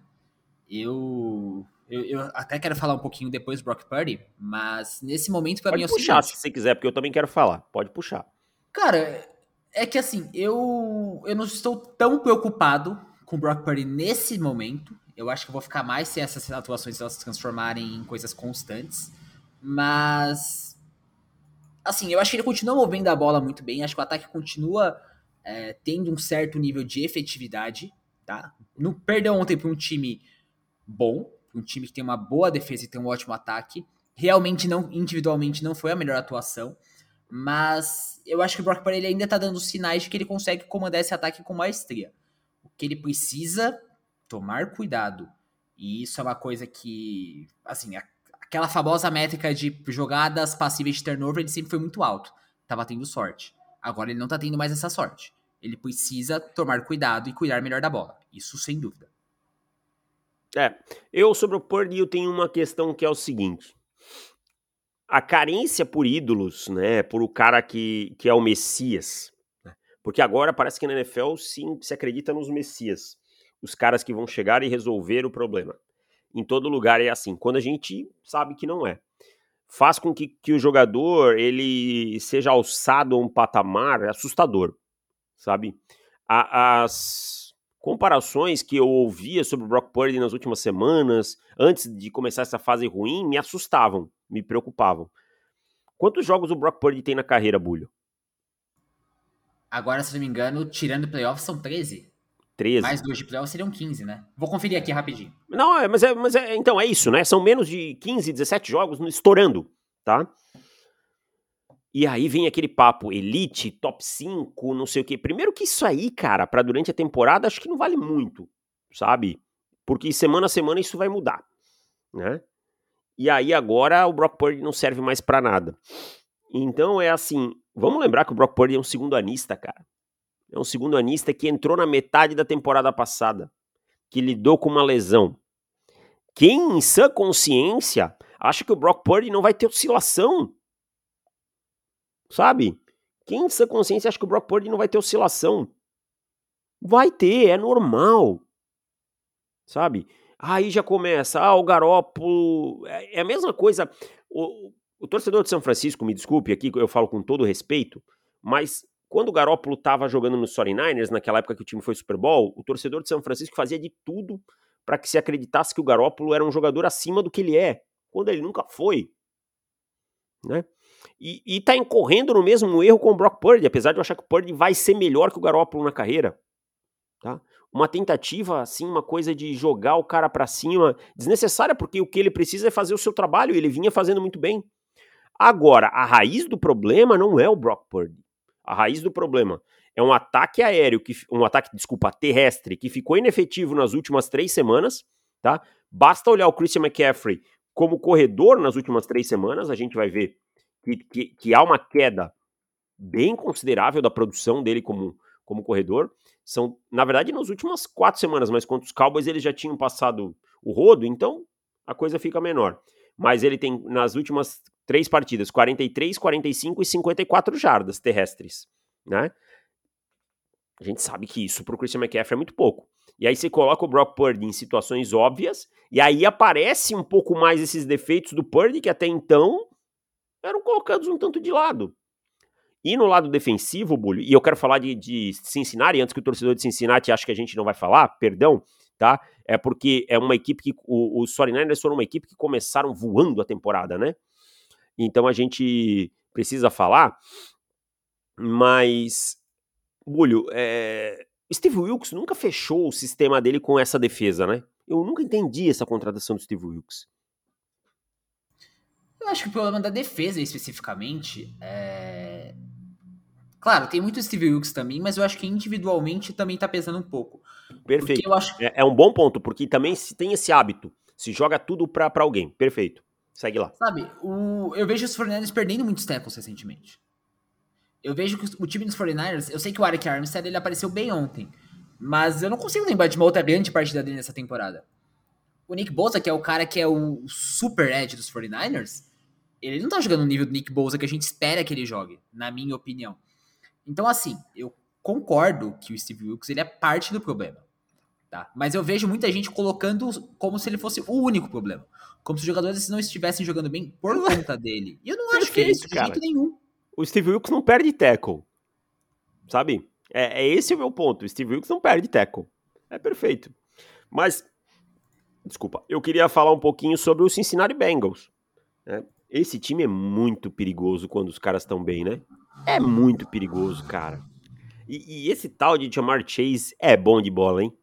Eu, eu, eu até quero falar um pouquinho depois do Brock Purdy, mas nesse momento Pode mim é o puxar seguinte. se você quiser, porque eu também quero falar. Pode puxar. Cara, é que assim, eu, eu não estou tão preocupado com o Brock Purdy nesse momento. Eu acho que eu vou ficar mais se essas atuações elas se transformarem em coisas constantes. Mas. Assim, eu acho que ele continua movendo a bola muito bem. Acho que o ataque continua é, tendo um certo nível de efetividade. Tá? Não perdeu ontem para um time bom, um time que tem uma boa defesa e tem um ótimo ataque. Realmente, não individualmente, não foi a melhor atuação. Mas eu acho que o Brock Purdy ainda tá dando sinais de que ele consegue comandar esse ataque com maestria. Que ele precisa tomar cuidado. E isso é uma coisa que, assim, aquela famosa métrica de jogadas passíveis de turnover, ele sempre foi muito alto. Tava tendo sorte. Agora ele não tá tendo mais essa sorte. Ele precisa tomar cuidado e cuidar melhor da bola. Isso sem dúvida. É, eu sobre o Purdy eu tenho uma questão que é o seguinte a carência por ídolos, né, por o cara que, que é o Messias, porque agora parece que na NFL sim se acredita nos Messias, os caras que vão chegar e resolver o problema. Em todo lugar é assim, quando a gente sabe que não é. Faz com que, que o jogador ele seja alçado a um patamar assustador, sabe? A, as comparações que eu ouvia sobre o Brock Purdy nas últimas semanas, antes de começar essa fase ruim, me assustavam me preocupavam. Quantos jogos o Brock Purdy tem na carreira, Bulho? Agora, se não me engano, tirando playoffs, são 13. 13. Mais dois de playoffs seriam 15, né? Vou conferir aqui rapidinho. Não, é, mas, é, mas é, então é isso, né? São menos de 15, 17 jogos estourando, tá? E aí vem aquele papo elite, top 5, não sei o quê. Primeiro que isso aí, cara, para durante a temporada, acho que não vale muito, sabe? Porque semana a semana isso vai mudar, né? E aí agora o Brock Purdy não serve mais para nada. Então é assim, vamos lembrar que o Brock Purdy é um segundo anista, cara. É um segundo anista que entrou na metade da temporada passada, que lidou com uma lesão. Quem em sã consciência acha que o Brock Purdy não vai ter oscilação? Sabe? Quem em sã consciência acha que o Brock Purdy não vai ter oscilação? Vai ter, é normal. Sabe? Aí já começa, ah, o Garópolo. É, é a mesma coisa. O, o torcedor de São Francisco, me desculpe aqui, eu falo com todo respeito, mas quando o Garópolo estava jogando nos 49ers, naquela época que o time foi Super Bowl, o torcedor de São Francisco fazia de tudo para que se acreditasse que o Garópolo era um jogador acima do que ele é, quando ele nunca foi. Né? E, e tá incorrendo no mesmo erro com o Brock Purdy, apesar de eu achar que o Purdy vai ser melhor que o Garópolo na carreira. Tá? uma tentativa, assim, uma coisa de jogar o cara para cima, desnecessária, porque o que ele precisa é fazer o seu trabalho e ele vinha fazendo muito bem. Agora, a raiz do problema não é o Brock Purdy. A raiz do problema é um ataque aéreo, que, um ataque, desculpa, terrestre, que ficou inefetivo nas últimas três semanas, tá? Basta olhar o Christian McCaffrey como corredor nas últimas três semanas, a gente vai ver que, que, que há uma queda bem considerável da produção dele como, como corredor. São, na verdade, nas últimas quatro semanas, mas contra os Cowboys eles já tinham passado o rodo, então a coisa fica menor. Mas ele tem, nas últimas três partidas, 43, 45 e 54 jardas terrestres, né? A gente sabe que isso pro Christian McCaffrey é muito pouco. E aí você coloca o Brock Purdy em situações óbvias, e aí aparece um pouco mais esses defeitos do Purdy, que até então eram colocados um tanto de lado. E no lado defensivo, Bulho, e eu quero falar de, de Cincinnati, antes que o torcedor de Cincinnati ache que a gente não vai falar, perdão, tá? É porque é uma equipe que. O, os 49ers foram uma equipe que começaram voando a temporada, né? Então a gente precisa falar, mas. Bulho, é, Steve Wilkes nunca fechou o sistema dele com essa defesa, né? Eu nunca entendi essa contratação do Steve Wilkes. Eu acho que o problema da defesa especificamente é Claro, tem muito Steve Wilkes também, mas eu acho que individualmente também tá pesando um pouco. Perfeito. Acho... é, é, um bom ponto, porque também se tem esse hábito. Se joga tudo pra alguém. Perfeito. Segue lá. Sabe, o, eu vejo os 49ers perdendo muitos tackles recentemente. Eu vejo que o time dos 49ers, eu sei que o Arik Armstead ele apareceu bem ontem, mas eu não consigo lembrar de uma outra grande partida dele nessa temporada. O Nick Bosa, que é o cara que é o super edge dos 49ers, ele não tá jogando no nível do Nick Bosa que a gente espera que ele jogue, na minha opinião. Então, assim, eu concordo que o Steve Wilkes ele é parte do problema. Tá? Mas eu vejo muita gente colocando como se ele fosse o único problema. Como se os jogadores não estivessem jogando bem por conta dele. E eu não acho que é isso, de jeito nenhum. O Steve Wilkes não perde tackle. Sabe? É, é esse o meu ponto. O Steve Wilkes não perde tackle. É perfeito. Mas, desculpa, eu queria falar um pouquinho sobre o Cincinnati Bengals. Né? Esse time é muito perigoso quando os caras estão bem, né? É muito perigoso, cara. E, e, esse tal de Jamar Chase é bom de bola, hein?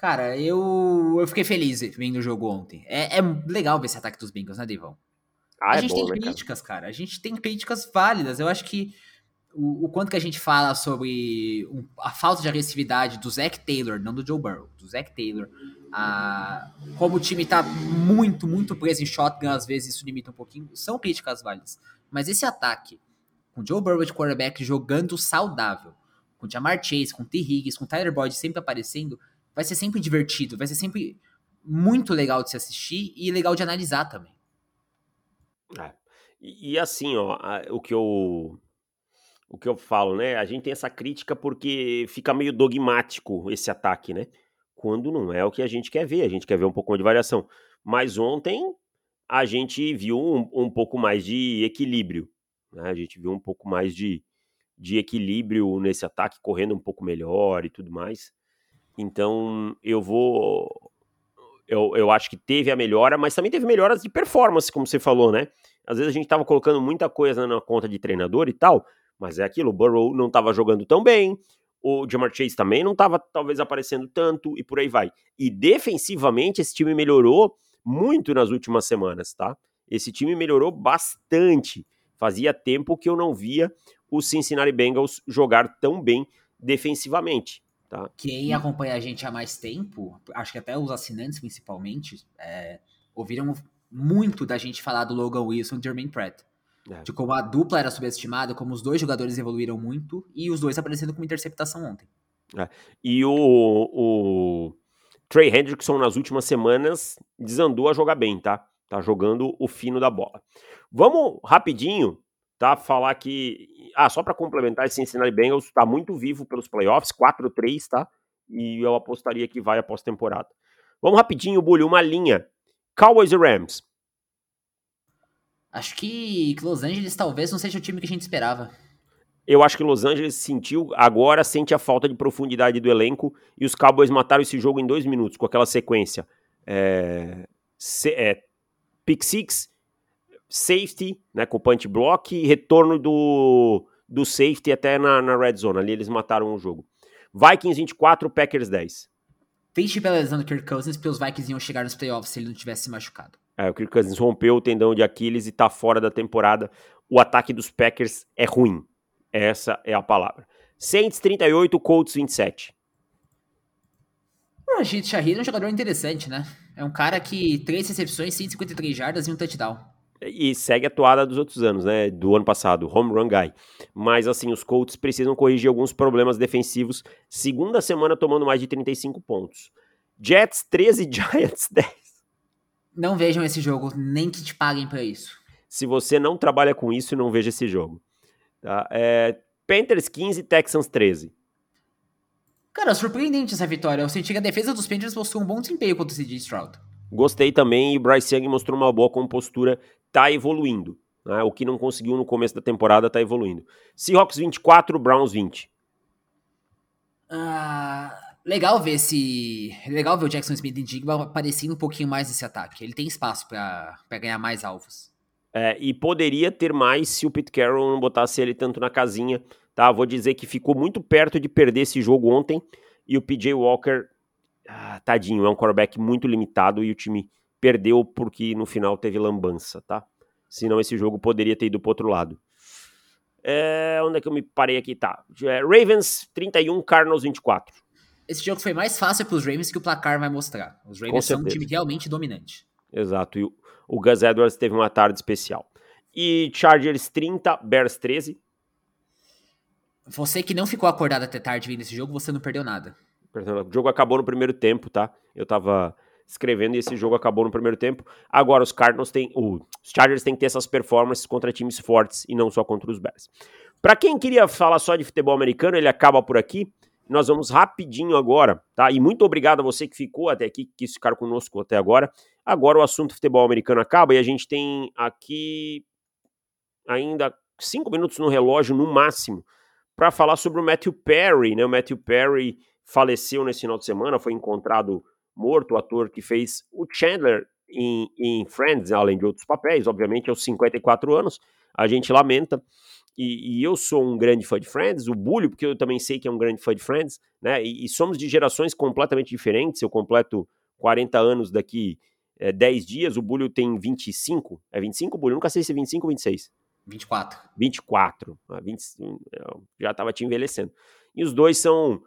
Cara, eu, eu fiquei feliz vendo o jogo ontem. É, é legal ver esse ataque dos Bengals, né, Devão? Ah, a é gente bom, tem né, críticas, cara? cara? A gente tem críticas válidas. Eu acho que o, o quanto que a gente fala sobre um, a falta de agressividade do Zach Taylor, não do Joe Burrow, do Zach Taylor, a, como o time tá muito, muito preso em shotgun, às vezes isso limita um pouquinho, são críticas válidas. Mas esse ataque, com Joe Burrow de quarterback jogando saudável, com Jamar Chase, com T. Higgins, com Tyler Boyd sempre aparecendo, vai ser sempre divertido, vai ser sempre muito legal de se assistir e legal de analisar também. É. E, e, assim, ó, o que eu o que eu falo, né? A gente tem essa crítica porque fica meio dogmático esse ataque, né? Quando não é o que a gente quer ver, a gente quer ver um pouco de variação. Mas ontem a gente viu um, um pouco mais de equilíbrio, né? A gente viu um pouco mais de, de equilíbrio nesse ataque, correndo um pouco melhor e tudo mais. Então, eu vou. Eu, eu acho que teve a melhora, mas também teve melhoras de performance, como você falou, né? Às vezes a gente tava colocando muita coisa na conta de treinador e tal, mas é aquilo, o Burrow não tava jogando tão bem, o Jamar Chase também não tava talvez aparecendo tanto e por aí vai. E defensivamente esse time melhorou muito nas últimas semanas, tá? Esse time melhorou bastante. Fazia tempo que eu não via o Cincinnati Bengals jogar tão bem defensivamente. Tá? Quem acompanha a gente há mais tempo, acho que até os assinantes principalmente, é, ouviram muito da gente falar do Logan Wilson e Jermaine Pratt. É. De como a dupla era subestimada, como os dois jogadores evoluíram muito e os dois aparecendo com interceptação ontem. É. E o, o Trey Hendrickson nas últimas semanas desandou a jogar bem, tá? Tá jogando o fino da bola. Vamos rapidinho tá? Falar que. Ah, só para complementar, esse Cincinnati Bengals está muito vivo pelos playoffs, 4-3, tá? E eu apostaria que vai após temporada. Vamos rapidinho, Bulho, uma linha. Cowboys e Rams. Acho que Los Angeles talvez não seja o time que a gente esperava. Eu acho que Los Angeles sentiu, agora sente a falta de profundidade do elenco e os Cowboys mataram esse jogo em dois minutos com aquela sequência. É, se, é, pick six, safety, né, com punch block e retorno do, do safety até na, na red zone. Ali eles mataram o jogo. Vikings 24, Packers 10. Triste pela lesão do Kirk Cousins, porque os Vikings iam chegar nos playoffs se ele não tivesse se machucado. É, o Kirk Cousins rompeu o tendão de Aquiles e tá fora da temporada. O ataque dos Packers é ruim. Essa é a palavra. Saints 38, Colts 27. O Rashid Shahid é um jogador interessante, né? É um cara que três recepções, 153 jardas e um touchdown. E segue a toada dos outros anos, né? Do ano passado, home run guy. Mas assim, os Colts precisam corrigir alguns problemas defensivos. Segunda semana tomando mais de 35 pontos. Jets 13, Giants 10. Não vejam esse jogo, nem que te paguem para isso. Se você não trabalha com isso, não veja esse jogo. Tá? É, Panthers 15, Texans 13. Cara, surpreendente essa vitória. Eu senti que a defesa dos Panthers mostrou um bom desempenho contra o CJ Stroud. Gostei também e o Bryce Young mostrou uma boa compostura, tá evoluindo. Né? O que não conseguiu no começo da temporada tá evoluindo. Seahawks 24, Browns 20. Ah, legal ver esse. Legal ver o Jackson Smith em Digba aparecendo um pouquinho mais nesse ataque. Ele tem espaço para ganhar mais alvos. É, e poderia ter mais se o Pete Carroll não botasse ele tanto na casinha. Tá? Vou dizer que ficou muito perto de perder esse jogo ontem. E o PJ Walker ah, tadinho, é um quarterback muito limitado e o time perdeu porque no final teve lambança, tá? Senão esse jogo poderia ter ido pro outro lado. É, onde é que eu me parei aqui? Tá. É, Ravens 31, Cardinals 24. Esse jogo foi mais fácil para os Ravens que o placar vai mostrar. Os Ravens são um time realmente dominante. Exato. E o, o Gus Edwards teve uma tarde especial. E Chargers 30, Bears 13. Você que não ficou acordado até tarde vendo esse jogo, você não perdeu nada. O jogo acabou no primeiro tempo, tá? Eu tava escrevendo e esse jogo acabou no primeiro tempo. Agora os Cardinals têm, os Chargers têm que ter essas performances contra times fortes e não só contra os Bears. Para quem queria falar só de futebol americano, ele acaba por aqui. Nós vamos rapidinho agora, tá? E muito obrigado a você que ficou até aqui, que quis ficar conosco até agora. Agora o assunto futebol americano acaba e a gente tem aqui ainda cinco minutos no relógio no máximo para falar sobre o Matthew Perry, né? O Matthew Perry faleceu nesse final de semana, foi encontrado morto, o ator que fez o Chandler em, em Friends, além de outros papéis, obviamente aos 54 anos. A gente lamenta. E, e, eu sou um grande fã de Friends, o Bulho, porque eu também sei que é um grande fã de Friends, né? E, e somos de gerações completamente diferentes. Eu completo 40 anos daqui é, 10 dias, o Bulho tem 25. É 25, Bulho? nunca sei se é 25 ou 26. 24. 24. Ah, 20, já estava te envelhecendo. E os dois são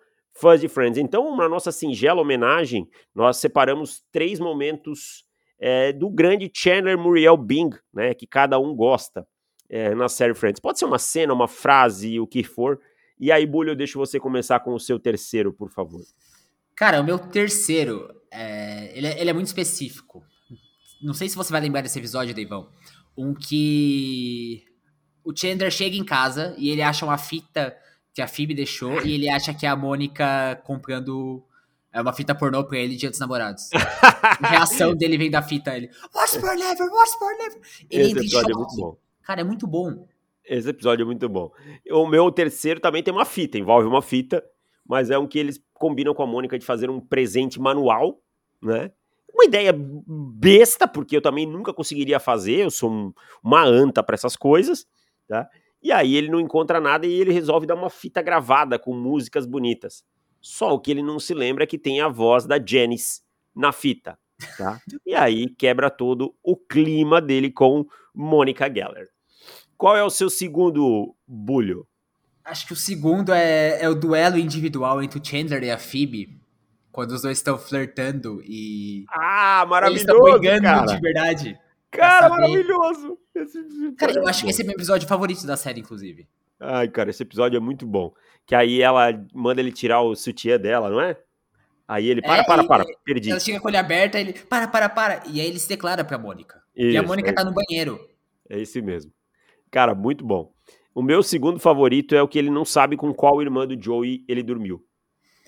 de Friends. Então, na nossa singela homenagem, nós separamos três momentos é, do grande Chandler Muriel Bing, né, que cada um gosta é, na série Friends. Pode ser uma cena, uma frase, o que for. E aí, Bulho, eu deixo você começar com o seu terceiro, por favor. Cara, o meu terceiro, é, ele, ele é muito específico. Não sei se você vai lembrar desse episódio, Deivão. Um que o Chandler chega em casa e ele acha uma fita que a Phoebe deixou e ele acha que é a Mônica comprando é uma fita pornô pra ele dia dos namorados. a reação dele vem da fita, ele, What's for never, what's for never? Ele Esse episódio é muito bom. Cara, é muito bom. Esse episódio é muito bom. O meu terceiro também tem uma fita, envolve uma fita, mas é um que eles combinam com a Mônica de fazer um presente manual, né? Uma ideia besta, porque eu também nunca conseguiria fazer, eu sou um, uma anta para essas coisas, tá? E aí ele não encontra nada e ele resolve dar uma fita gravada com músicas bonitas. Só o que ele não se lembra é que tem a voz da Janice na fita, tá? E aí quebra todo o clima dele com Mônica Geller. Qual é o seu segundo bulho? Acho que o segundo é, é o duelo individual entre o Chandler e a Phoebe. Quando os dois estão flertando e. Ah, maravilhoso! Eles estão brigando cara. de verdade. Cara, maravilhoso! Cara, eu acho que esse é meu episódio favorito da série, inclusive. Ai, cara, esse episódio é muito bom. Que aí ela manda ele tirar o sutiã dela, não é? Aí ele, para, é, para, para, perdi. Ela chega com olho aberto, ele, para, para, para. E aí ele se declara pra Mônica. Isso, e a Mônica é, tá no banheiro. É esse mesmo. Cara, muito bom. O meu segundo favorito é o que ele não sabe com qual irmã do Joey ele dormiu.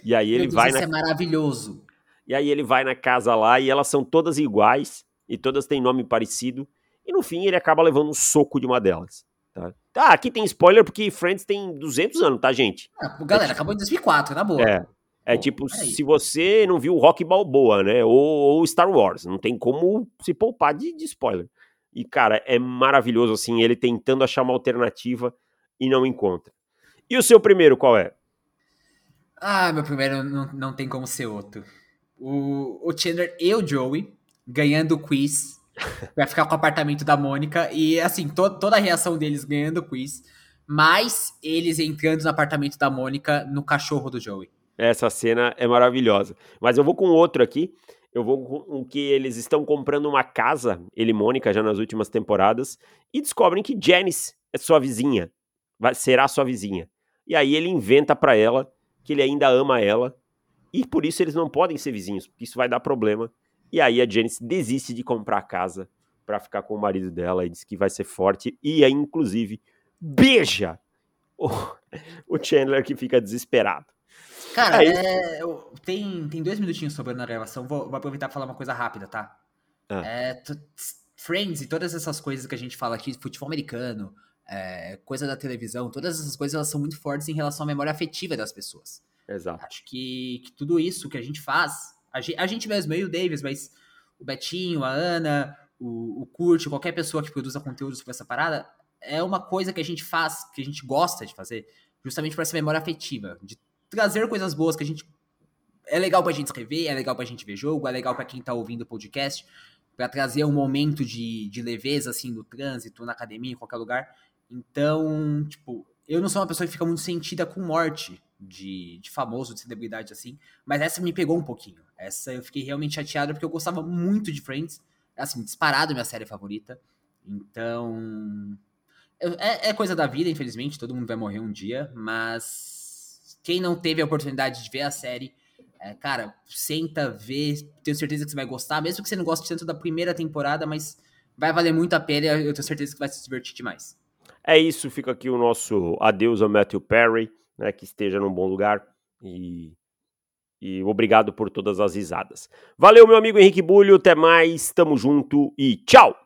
E aí ele Deus, vai isso na... é maravilhoso. E aí ele vai na casa lá e elas são todas iguais e todas têm nome parecido. E no fim ele acaba levando um soco de uma delas. Tá? Ah, aqui tem spoiler porque Friends tem 200 anos, tá, gente? Ah, galera, é, acabou em 2004, na boa. É. É Pô, tipo, se você não viu Rock Balboa, né? Ou, ou, Star Wars, não tem como se poupar de, de spoiler. E, cara, é maravilhoso, assim, ele tentando achar uma alternativa e não encontra. E o seu primeiro, qual é? Ah, meu primeiro não, não tem como ser outro. O, o Chandler e o Joey ganhando o quiz vai ficar com o apartamento da Mônica e, assim, to, toda a reação deles ganhando o quiz, mas eles entrando no apartamento da Mônica no cachorro do Joey. Essa cena é maravilhosa. Mas eu vou com outro aqui, eu vou com que eles estão comprando uma casa, ele e Mônica, já nas últimas temporadas, e descobrem que Janice é sua vizinha, vai, será sua vizinha. E aí ele inventa para ela que ele ainda ama ela, e por isso eles não podem ser vizinhos, porque isso vai dar problema. E aí a Janice desiste de comprar a casa para ficar com o marido dela e diz que vai ser forte, e aí, inclusive, beija o, o Chandler que fica desesperado. Cara, é, é tem, tem dois minutinhos sobrando na gravação. Vou, vou aproveitar para falar uma coisa rápida, tá? Ah. É, Friends e todas essas coisas que a gente fala aqui, futebol americano, é, coisa da televisão, todas essas coisas elas são muito fortes em relação à memória afetiva das pessoas. Exato. Acho que, que tudo isso que a gente faz, a gente, a gente mesmo, eu e o Davis, mas o Betinho, a Ana, o, o Kurt, qualquer pessoa que produza conteúdo sobre essa parada, é uma coisa que a gente faz, que a gente gosta de fazer, justamente por essa memória afetiva, de trazer coisas boas que a gente. É legal pra gente escrever, é legal pra gente ver jogo, é legal para quem tá ouvindo o podcast, para trazer um momento de, de leveza, assim, no trânsito, na academia, em qualquer lugar. Então, tipo, eu não sou uma pessoa que fica muito sentida com morte de, de famoso, de celebridade, assim, mas essa me pegou um pouquinho. Essa eu fiquei realmente chateado porque eu gostava muito de Friends, é, assim, disparado minha série favorita. Então. É, é coisa da vida, infelizmente, todo mundo vai morrer um dia, mas quem não teve a oportunidade de ver a série, é, cara, senta, vê, tenho certeza que você vai gostar, mesmo que você não goste tanto da primeira temporada, mas vai valer muito a pena, eu tenho certeza que vai se divertir demais. É isso, fica aqui o nosso adeus a Matthew Perry, né, que esteja num bom lugar e, e obrigado por todas as risadas. Valeu, meu amigo Henrique Bulho, até mais, tamo junto e tchau!